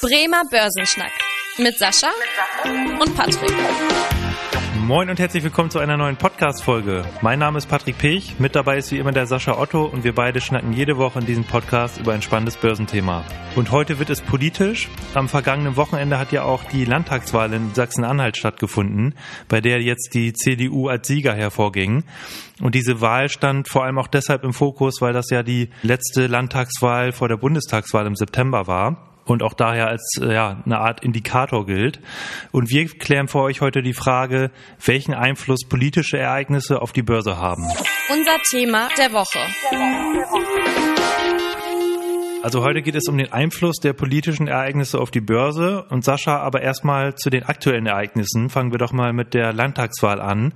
Bremer Börsenschnack mit Sascha und Patrick. Moin und herzlich willkommen zu einer neuen Podcast-Folge. Mein Name ist Patrick Pech, mit dabei ist wie immer der Sascha Otto und wir beide schnacken jede Woche in diesem Podcast über ein spannendes Börsenthema. Und heute wird es politisch. Am vergangenen Wochenende hat ja auch die Landtagswahl in Sachsen-Anhalt stattgefunden, bei der jetzt die CDU als Sieger hervorging. Und diese Wahl stand vor allem auch deshalb im Fokus, weil das ja die letzte Landtagswahl vor der Bundestagswahl im September war und auch daher als äh, ja, eine Art Indikator gilt. Und wir klären für euch heute die Frage, welchen Einfluss politische Ereignisse auf die Börse haben. Unser Thema der Woche. Also heute geht es um den Einfluss der politischen Ereignisse auf die Börse. Und Sascha, aber erstmal zu den aktuellen Ereignissen. Fangen wir doch mal mit der Landtagswahl an.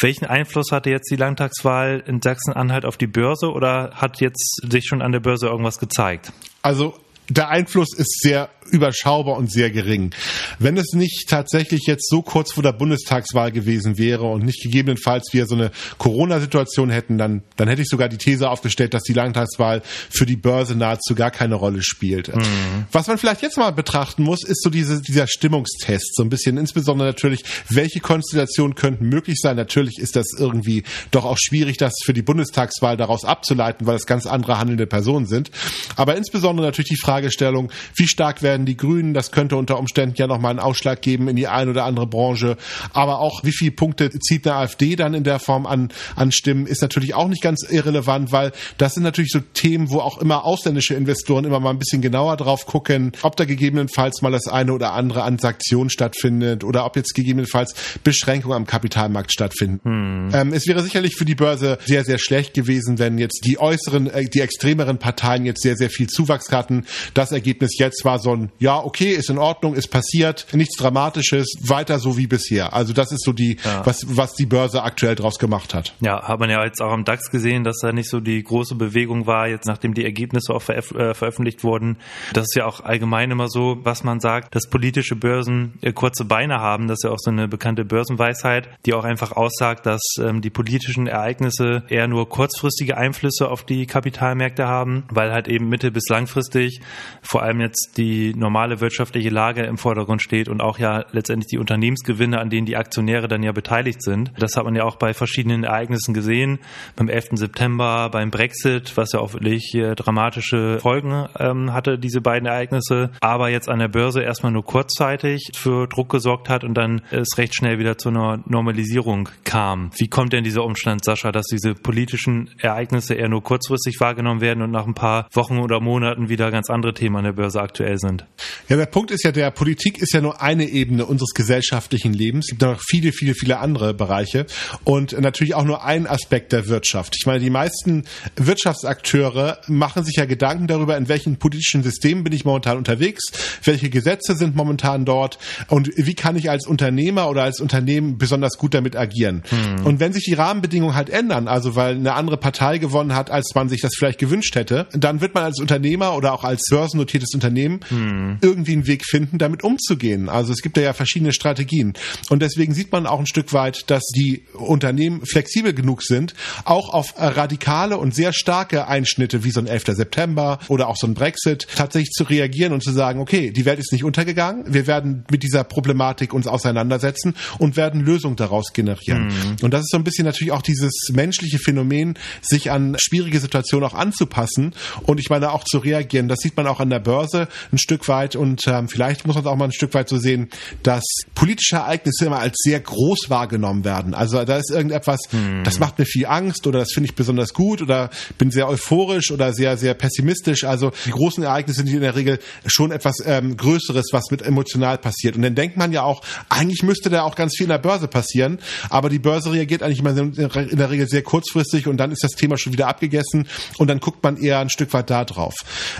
Welchen Einfluss hatte jetzt die Landtagswahl in Sachsen-Anhalt auf die Börse oder hat jetzt sich schon an der Börse irgendwas gezeigt? Also der Einfluss ist sehr überschaubar und sehr gering. Wenn es nicht tatsächlich jetzt so kurz vor der Bundestagswahl gewesen wäre und nicht gegebenenfalls wir so eine Corona-Situation hätten, dann, dann hätte ich sogar die These aufgestellt, dass die Landtagswahl für die Börse nahezu gar keine Rolle spielt. Mhm. Was man vielleicht jetzt mal betrachten muss, ist so diese, dieser Stimmungstest. So ein bisschen, insbesondere natürlich, welche Konstellationen könnten möglich sein. Natürlich ist das irgendwie doch auch schwierig, das für die Bundestagswahl daraus abzuleiten, weil es ganz andere handelnde Personen sind. Aber insbesondere natürlich die Fragestellung, wie stark werden die Grünen. Das könnte unter Umständen ja nochmal einen Ausschlag geben in die eine oder andere Branche. Aber auch, wie viele Punkte zieht eine AfD dann in der Form an, an Stimmen, ist natürlich auch nicht ganz irrelevant, weil das sind natürlich so Themen, wo auch immer ausländische Investoren immer mal ein bisschen genauer drauf gucken, ob da gegebenenfalls mal das eine oder andere an Sanktionen stattfindet oder ob jetzt gegebenenfalls Beschränkungen am Kapitalmarkt stattfinden. Hm. Ähm, es wäre sicherlich für die Börse sehr, sehr schlecht gewesen, wenn jetzt die äußeren, äh, die extremeren Parteien jetzt sehr, sehr viel Zuwachs hatten. Das Ergebnis jetzt war so ein ja, okay, ist in Ordnung, ist passiert, nichts Dramatisches, weiter so wie bisher. Also das ist so die, ja. was, was die Börse aktuell draus gemacht hat. Ja, hat man ja jetzt auch am DAX gesehen, dass da nicht so die große Bewegung war, jetzt nachdem die Ergebnisse auch veröf äh, veröffentlicht wurden. Das ist ja auch allgemein immer so, was man sagt, dass politische Börsen äh, kurze Beine haben. Das ist ja auch so eine bekannte Börsenweisheit, die auch einfach aussagt, dass ähm, die politischen Ereignisse eher nur kurzfristige Einflüsse auf die Kapitalmärkte haben, weil halt eben mittel- bis langfristig vor allem jetzt die normale wirtschaftliche Lage im Vordergrund steht und auch ja letztendlich die Unternehmensgewinne, an denen die Aktionäre dann ja beteiligt sind. Das hat man ja auch bei verschiedenen Ereignissen gesehen. Beim 11. September, beim Brexit, was ja auch wirklich dramatische Folgen ähm, hatte, diese beiden Ereignisse. Aber jetzt an der Börse erstmal nur kurzzeitig für Druck gesorgt hat und dann es recht schnell wieder zu einer Normalisierung kam. Wie kommt denn dieser Umstand, Sascha, dass diese politischen Ereignisse eher nur kurzfristig wahrgenommen werden und nach ein paar Wochen oder Monaten wieder ganz andere Themen an der Börse aktuell sind? Ja, der Punkt ist ja, der Politik ist ja nur eine Ebene unseres gesellschaftlichen Lebens. Es gibt noch viele, viele, viele andere Bereiche und natürlich auch nur ein Aspekt der Wirtschaft. Ich meine, die meisten Wirtschaftsakteure machen sich ja Gedanken darüber, in welchen politischen Systemen bin ich momentan unterwegs, welche Gesetze sind momentan dort und wie kann ich als Unternehmer oder als Unternehmen besonders gut damit agieren. Hm. Und wenn sich die Rahmenbedingungen halt ändern, also weil eine andere Partei gewonnen hat, als man sich das vielleicht gewünscht hätte, dann wird man als Unternehmer oder auch als börsennotiertes Unternehmen hm irgendwie einen Weg finden, damit umzugehen. Also es gibt ja verschiedene Strategien. Und deswegen sieht man auch ein Stück weit, dass die Unternehmen flexibel genug sind, auch auf radikale und sehr starke Einschnitte wie so ein 11. September oder auch so ein Brexit tatsächlich zu reagieren und zu sagen, okay, die Welt ist nicht untergegangen, wir werden mit dieser Problematik uns auseinandersetzen und werden Lösungen daraus generieren. Mhm. Und das ist so ein bisschen natürlich auch dieses menschliche Phänomen, sich an schwierige Situationen auch anzupassen und ich meine auch zu reagieren. Das sieht man auch an der Börse ein Stück weit weit und ähm, vielleicht muss man es auch mal ein Stück weit so sehen, dass politische Ereignisse immer als sehr groß wahrgenommen werden. Also da ist irgendetwas, hm. das macht mir viel Angst oder das finde ich besonders gut oder bin sehr euphorisch oder sehr, sehr pessimistisch. Also die großen Ereignisse sind in der Regel schon etwas ähm, Größeres, was mit emotional passiert. Und dann denkt man ja auch, eigentlich müsste da auch ganz viel in der Börse passieren, aber die Börse reagiert eigentlich immer in der Regel sehr kurzfristig und dann ist das Thema schon wieder abgegessen und dann guckt man eher ein Stück weit da drauf.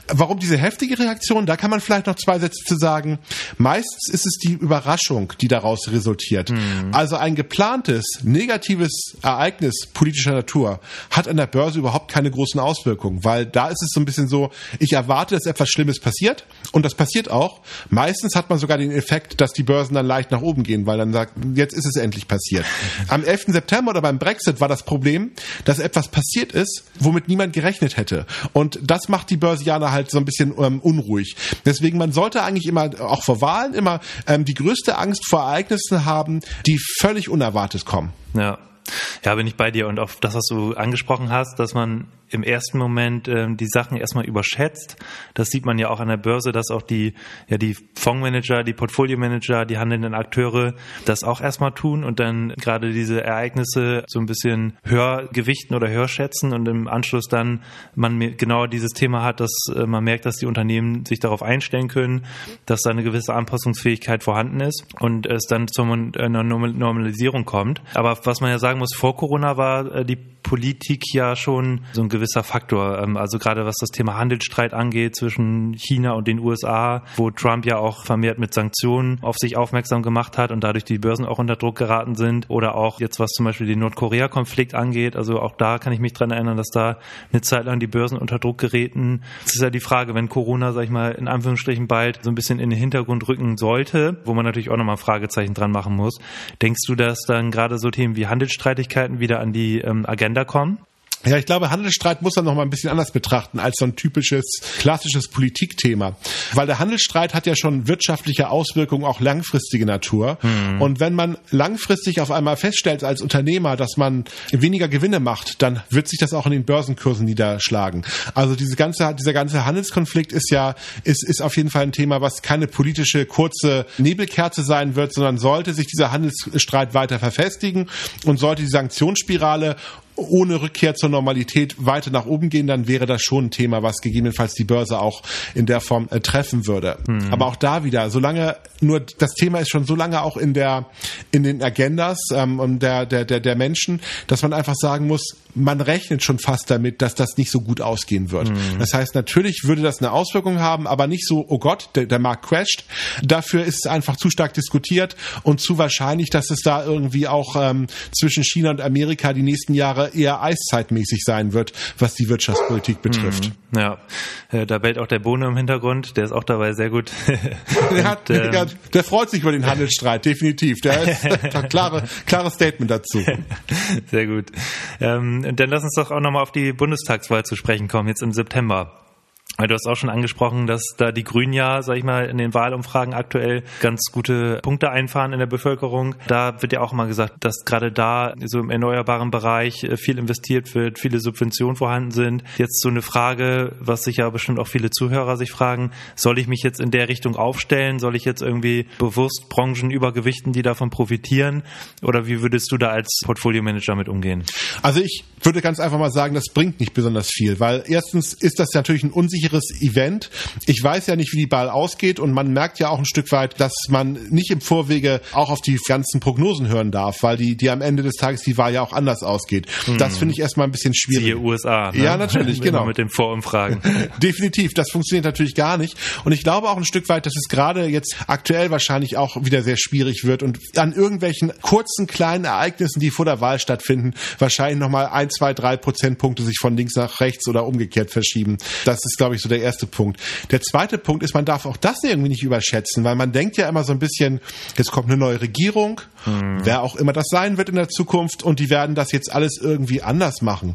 Warum diese heftige Reaktion? Da kann man vielleicht noch zwei Sätze zu sagen. Meistens ist es die Überraschung, die daraus resultiert. Mhm. Also ein geplantes negatives Ereignis politischer Natur hat an der Börse überhaupt keine großen Auswirkungen, weil da ist es so ein bisschen so, ich erwarte, dass etwas Schlimmes passiert und das passiert auch. Meistens hat man sogar den Effekt, dass die Börsen dann leicht nach oben gehen, weil dann sagt, jetzt ist es endlich passiert. Am 11. September oder beim Brexit war das Problem, dass etwas passiert ist, womit niemand gerechnet hätte. Und das macht die Börsianer halt so ein bisschen bisschen ähm, unruhig. Deswegen, man sollte eigentlich immer, auch vor Wahlen, immer ähm, die größte Angst vor Ereignissen haben, die völlig unerwartet kommen. Ja. Ja, bin ich bei dir. Und auf das, was du angesprochen hast, dass man im ersten Moment ähm, die Sachen erstmal überschätzt. Das sieht man ja auch an der Börse, dass auch die, ja, die Fondsmanager, die Portfoliomanager, die handelnden Akteure das auch erstmal tun und dann gerade diese Ereignisse so ein bisschen höher gewichten oder höher schätzen und im Anschluss dann man genau dieses Thema hat, dass äh, man merkt, dass die Unternehmen sich darauf einstellen können, dass da eine gewisse Anpassungsfähigkeit vorhanden ist und es dann zu einer Normalisierung kommt. Aber was man ja sagen muss, vor Corona war äh, die Politik ja schon so ein gewisser Faktor. Ähm, also gerade was das Thema Handelsstreit angeht zwischen China und den USA, wo Trump ja auch vermehrt mit Sanktionen auf sich aufmerksam gemacht hat und dadurch die Börsen auch unter Druck geraten sind. Oder auch jetzt was zum Beispiel den Nordkorea-Konflikt angeht. Also auch da kann ich mich dran erinnern, dass da eine Zeit lang die Börsen unter Druck gerieten. Es ist ja die Frage, wenn Corona, sag ich mal, in Anführungsstrichen bald so ein bisschen in den Hintergrund rücken sollte, wo man natürlich auch nochmal Fragezeichen dran machen muss. Denkst du, dass dann gerade so Themen wie Handelsstreitigkeiten wieder an die ähm, Agenda kommen? Ja, ich glaube, Handelsstreit muss man noch mal ein bisschen anders betrachten als so ein typisches klassisches Politikthema, weil der Handelsstreit hat ja schon wirtschaftliche Auswirkungen, auch langfristige Natur. Hm. Und wenn man langfristig auf einmal feststellt als Unternehmer, dass man weniger Gewinne macht, dann wird sich das auch in den Börsenkursen niederschlagen. Also diese ganze, dieser ganze Handelskonflikt ist ja ist, ist auf jeden Fall ein Thema, was keine politische kurze Nebelkerze sein wird, sondern sollte sich dieser Handelsstreit weiter verfestigen und sollte die Sanktionsspirale ohne Rückkehr zur Normalität weiter nach oben gehen, dann wäre das schon ein Thema, was gegebenenfalls die Börse auch in der Form äh, treffen würde. Mhm. Aber auch da wieder, solange nur das Thema ist schon so lange auch in der in den Agendas ähm, der, der der der Menschen, dass man einfach sagen muss, man rechnet schon fast damit, dass das nicht so gut ausgehen wird. Mhm. Das heißt, natürlich würde das eine Auswirkung haben, aber nicht so, oh Gott, der, der Markt crasht. Dafür ist es einfach zu stark diskutiert und zu wahrscheinlich, dass es da irgendwie auch ähm, zwischen China und Amerika die nächsten Jahre eher eiszeitmäßig sein wird, was die Wirtschaftspolitik betrifft. Mhm. Ja, äh, da bellt auch der Bohne im Hintergrund, der ist auch dabei sehr gut. der, hat, und, ähm, der freut sich über den Handelsstreit, definitiv. Der ist ein klare, klares Statement dazu. Sehr gut. Ähm, dann lass uns doch auch nochmal auf die Bundestagswahl zu sprechen kommen, jetzt im September. Du hast auch schon angesprochen, dass da die Grünen ja, sag ich mal, in den Wahlumfragen aktuell ganz gute Punkte einfahren in der Bevölkerung. Da wird ja auch immer gesagt, dass gerade da so im erneuerbaren Bereich äh, viel investiert wird, viele Subventionen vorhanden sind. Jetzt so eine Frage, was sich ja bestimmt auch viele Zuhörer sich fragen, soll ich mich jetzt in der Richtung aufstellen? Soll ich jetzt irgendwie bewusst Branchen übergewichten, die davon profitieren? Oder wie würdest du da als Portfolio-Manager mit umgehen? Also ich würde ganz einfach mal sagen, das bringt nicht besonders viel, weil erstens ist das natürlich ein unsicheres sicheres Event. Ich weiß ja nicht, wie die Ball ausgeht und man merkt ja auch ein Stück weit, dass man nicht im Vorwege auch auf die ganzen Prognosen hören darf, weil die, die am Ende des Tages die Wahl ja auch anders ausgeht. Hm. Das finde ich erstmal ein bisschen schwierig. Siehe USA. Ne? Ja, natürlich, genau. mit den Vorumfragen. Definitiv, das funktioniert natürlich gar nicht. Und ich glaube auch ein Stück weit, dass es gerade jetzt aktuell wahrscheinlich auch wieder sehr schwierig wird und an irgendwelchen kurzen, kleinen Ereignissen, die vor der Wahl stattfinden, wahrscheinlich nochmal ein, zwei, drei Prozentpunkte sich von links nach rechts oder umgekehrt verschieben. Das ist, glaube ich, so der erste Punkt. Der zweite Punkt ist, man darf auch das irgendwie nicht überschätzen, weil man denkt ja immer so ein bisschen, jetzt kommt eine neue Regierung, hm. wer auch immer das sein wird in der Zukunft, und die werden das jetzt alles irgendwie anders machen.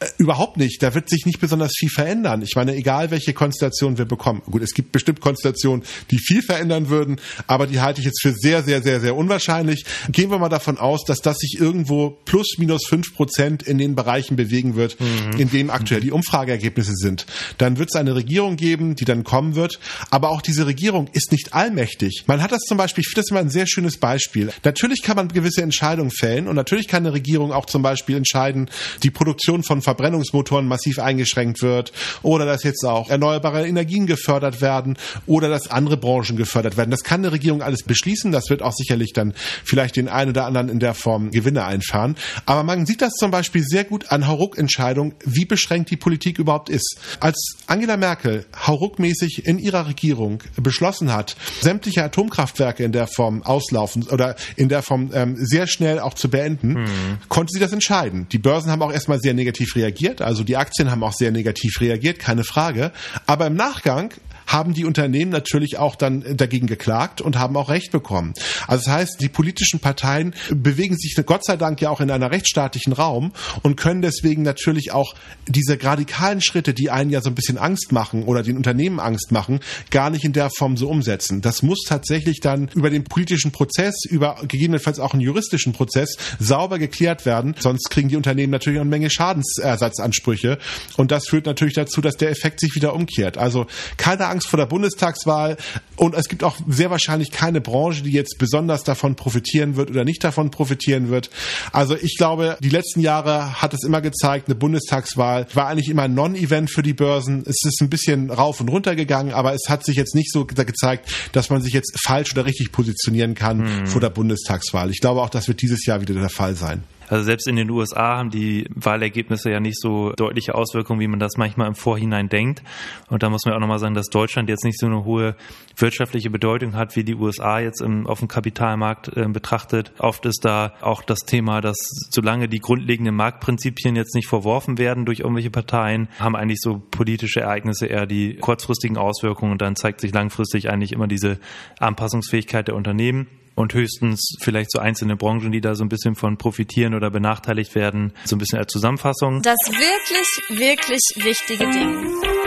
Äh, überhaupt nicht. Da wird sich nicht besonders viel verändern. Ich meine, egal welche Konstellation wir bekommen. Gut, es gibt bestimmt Konstellationen, die viel verändern würden, aber die halte ich jetzt für sehr, sehr, sehr, sehr unwahrscheinlich. Gehen wir mal davon aus, dass das sich irgendwo plus minus fünf Prozent in den Bereichen bewegen wird, mhm. in dem aktuell die Umfrageergebnisse sind. Dann wird es eine Regierung geben, die dann kommen wird. Aber auch diese Regierung ist nicht allmächtig. Man hat das zum Beispiel, ich finde das immer ein sehr schönes Beispiel. Natürlich kann man gewisse Entscheidungen fällen und natürlich kann eine Regierung auch zum Beispiel entscheiden, die Produktion von Verbrennungsmotoren massiv eingeschränkt wird oder dass jetzt auch erneuerbare Energien gefördert werden oder dass andere Branchen gefördert werden. Das kann eine Regierung alles beschließen. Das wird auch sicherlich dann vielleicht den einen oder anderen in der Form Gewinne einfahren. Aber man sieht das zum Beispiel sehr gut an Hauruck-Entscheidungen, wie beschränkt die Politik überhaupt ist. Als Angela Merkel hauruckmäßig in ihrer Regierung beschlossen hat, sämtliche Atomkraftwerke in der Form auslaufen oder in der Form ähm, sehr schnell auch zu beenden, hm. konnte sie das entscheiden. Die Börsen haben auch erstmal sehr negativ reagiert. Also die Aktien haben auch sehr negativ reagiert, keine Frage. Aber im Nachgang haben die Unternehmen natürlich auch dann dagegen geklagt und haben auch Recht bekommen. Also das heißt, die politischen Parteien bewegen sich Gott sei Dank ja auch in einer rechtsstaatlichen Raum und können deswegen natürlich auch diese radikalen Schritte, die einen ja so ein bisschen Angst machen oder den Unternehmen Angst machen, gar nicht in der Form so umsetzen. Das muss tatsächlich dann über den politischen Prozess, über gegebenenfalls auch einen juristischen Prozess sauber geklärt werden. Sonst kriegen die Unternehmen natürlich eine Menge Schadensersatzansprüche. Und das führt natürlich dazu, dass der Effekt sich wieder umkehrt. Also keine Angst vor der Bundestagswahl. Und es gibt auch sehr wahrscheinlich keine Branche, die jetzt besonders davon profitieren wird oder nicht davon profitieren wird. Also ich glaube, die letzten Jahre hat es immer gezeigt, eine Bundestagswahl war eigentlich immer ein Non-Event für die Börsen. Es ist ein bisschen rauf und runter gegangen, aber es hat sich jetzt nicht so gezeigt, dass man sich jetzt falsch oder richtig positionieren kann mhm. vor der Bundestagswahl. Ich glaube auch, das wird dieses Jahr wieder der Fall sein. Also selbst in den USA haben die Wahlergebnisse ja nicht so deutliche Auswirkungen, wie man das manchmal im Vorhinein denkt. Und da muss man auch nochmal sagen, dass Deutschland jetzt nicht so eine hohe wirtschaftliche Bedeutung hat, wie die USA jetzt im, auf dem Kapitalmarkt äh, betrachtet. Oft ist da auch das Thema, dass solange die grundlegenden Marktprinzipien jetzt nicht verworfen werden durch irgendwelche Parteien, haben eigentlich so politische Ereignisse eher die kurzfristigen Auswirkungen und dann zeigt sich langfristig eigentlich immer diese Anpassungsfähigkeit der Unternehmen und höchstens vielleicht so einzelne Branchen, die da so ein bisschen von profitieren oder benachteiligt werden. So ein bisschen als Zusammenfassung. Das wirklich, wirklich wichtige Ding.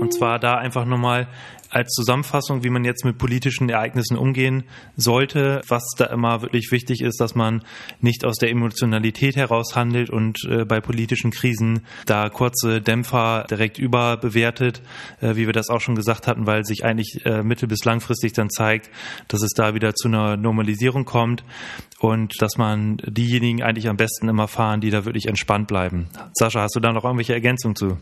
Und zwar da einfach nochmal als Zusammenfassung, wie man jetzt mit politischen Ereignissen umgehen sollte, was da immer wirklich wichtig ist, dass man nicht aus der Emotionalität heraus handelt und äh, bei politischen Krisen da kurze Dämpfer direkt überbewertet, äh, wie wir das auch schon gesagt hatten, weil sich eigentlich äh, mittel- bis langfristig dann zeigt, dass es da wieder zu einer Normalisierung kommt und dass man diejenigen eigentlich am besten immer fahren, die da wirklich entspannt bleiben. Sascha, hast du da noch irgendwelche Ergänzungen zu?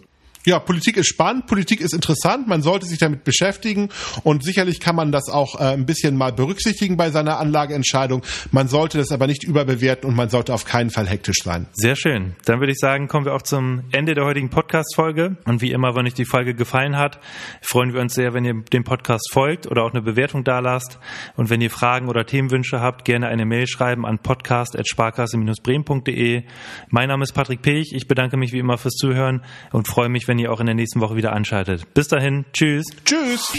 Ja, Politik ist spannend, Politik ist interessant, man sollte sich damit beschäftigen und sicherlich kann man das auch äh, ein bisschen mal berücksichtigen bei seiner Anlageentscheidung. Man sollte das aber nicht überbewerten und man sollte auf keinen Fall hektisch sein. Sehr schön. Dann würde ich sagen, kommen wir auch zum Ende der heutigen Podcast-Folge. Und wie immer, wenn euch die Folge gefallen hat, freuen wir uns sehr, wenn ihr dem Podcast folgt oder auch eine Bewertung dalasst. Und wenn ihr Fragen oder Themenwünsche habt, gerne eine Mail schreiben an podcast.sparkasse-bremen.de. Mein Name ist Patrick Pech. Ich bedanke mich wie immer fürs Zuhören und freue mich, wenn ihr auch in der nächsten Woche wieder einschaltet. Bis dahin, tschüss. Tschüss.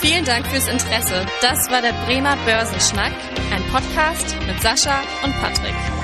Vielen Dank fürs Interesse. Das war der Bremer Börsenschnack, ein Podcast mit Sascha und Patrick.